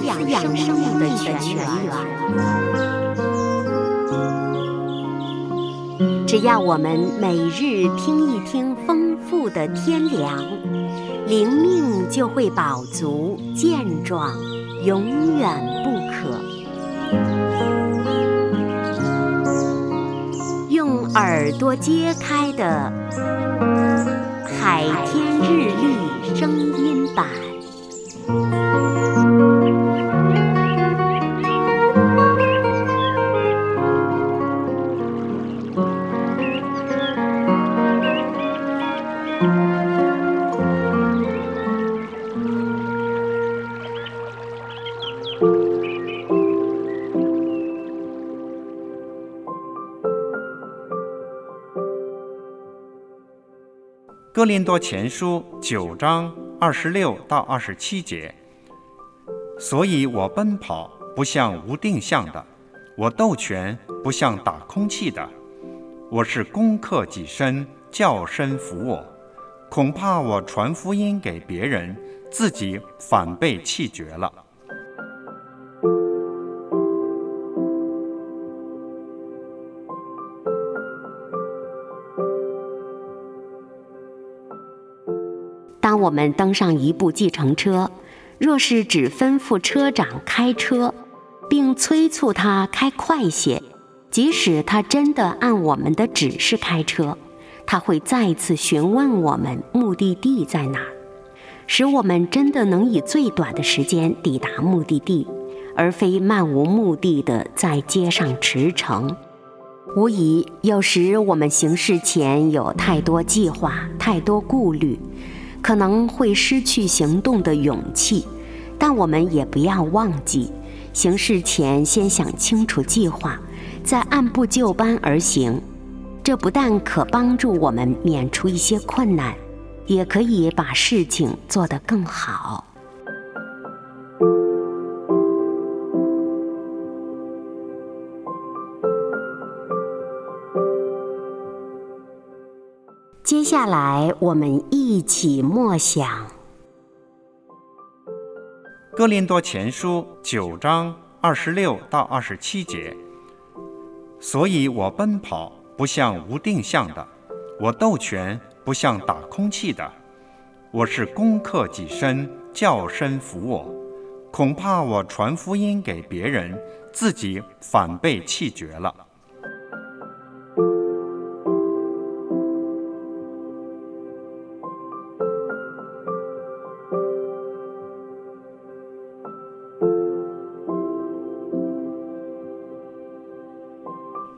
是养生命的泉源。只要我们每日听一听丰富的天粮，灵命就会饱足健壮，永远不渴。用耳朵揭开的《海天日历》声音版。哥林多前书九章二十六到二十七节，所以我奔跑不像无定向的，我斗拳不像打空气的，我是攻克己身，叫身服我，恐怕我传福音给别人，自己反被气绝了。当我们登上一部计程车，若是只吩咐车长开车，并催促他开快些，即使他真的按我们的指示开车，他会再次询问我们目的地在哪儿，使我们真的能以最短的时间抵达目的地，而非漫无目的的在街上驰骋。无疑，有时我们行事前有太多计划，太多顾虑。可能会失去行动的勇气，但我们也不要忘记，行事前先想清楚计划，再按部就班而行。这不但可帮助我们免除一些困难，也可以把事情做得更好。接下来，我们一起默想《哥林多前书》九章二十六到二十七节。所以我奔跑不像无定向的，我斗拳不像打空气的，我是攻克己身，叫身服我，恐怕我传福音给别人，自己反被弃绝了。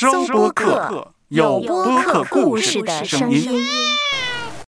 收播客，有播客故事的声音。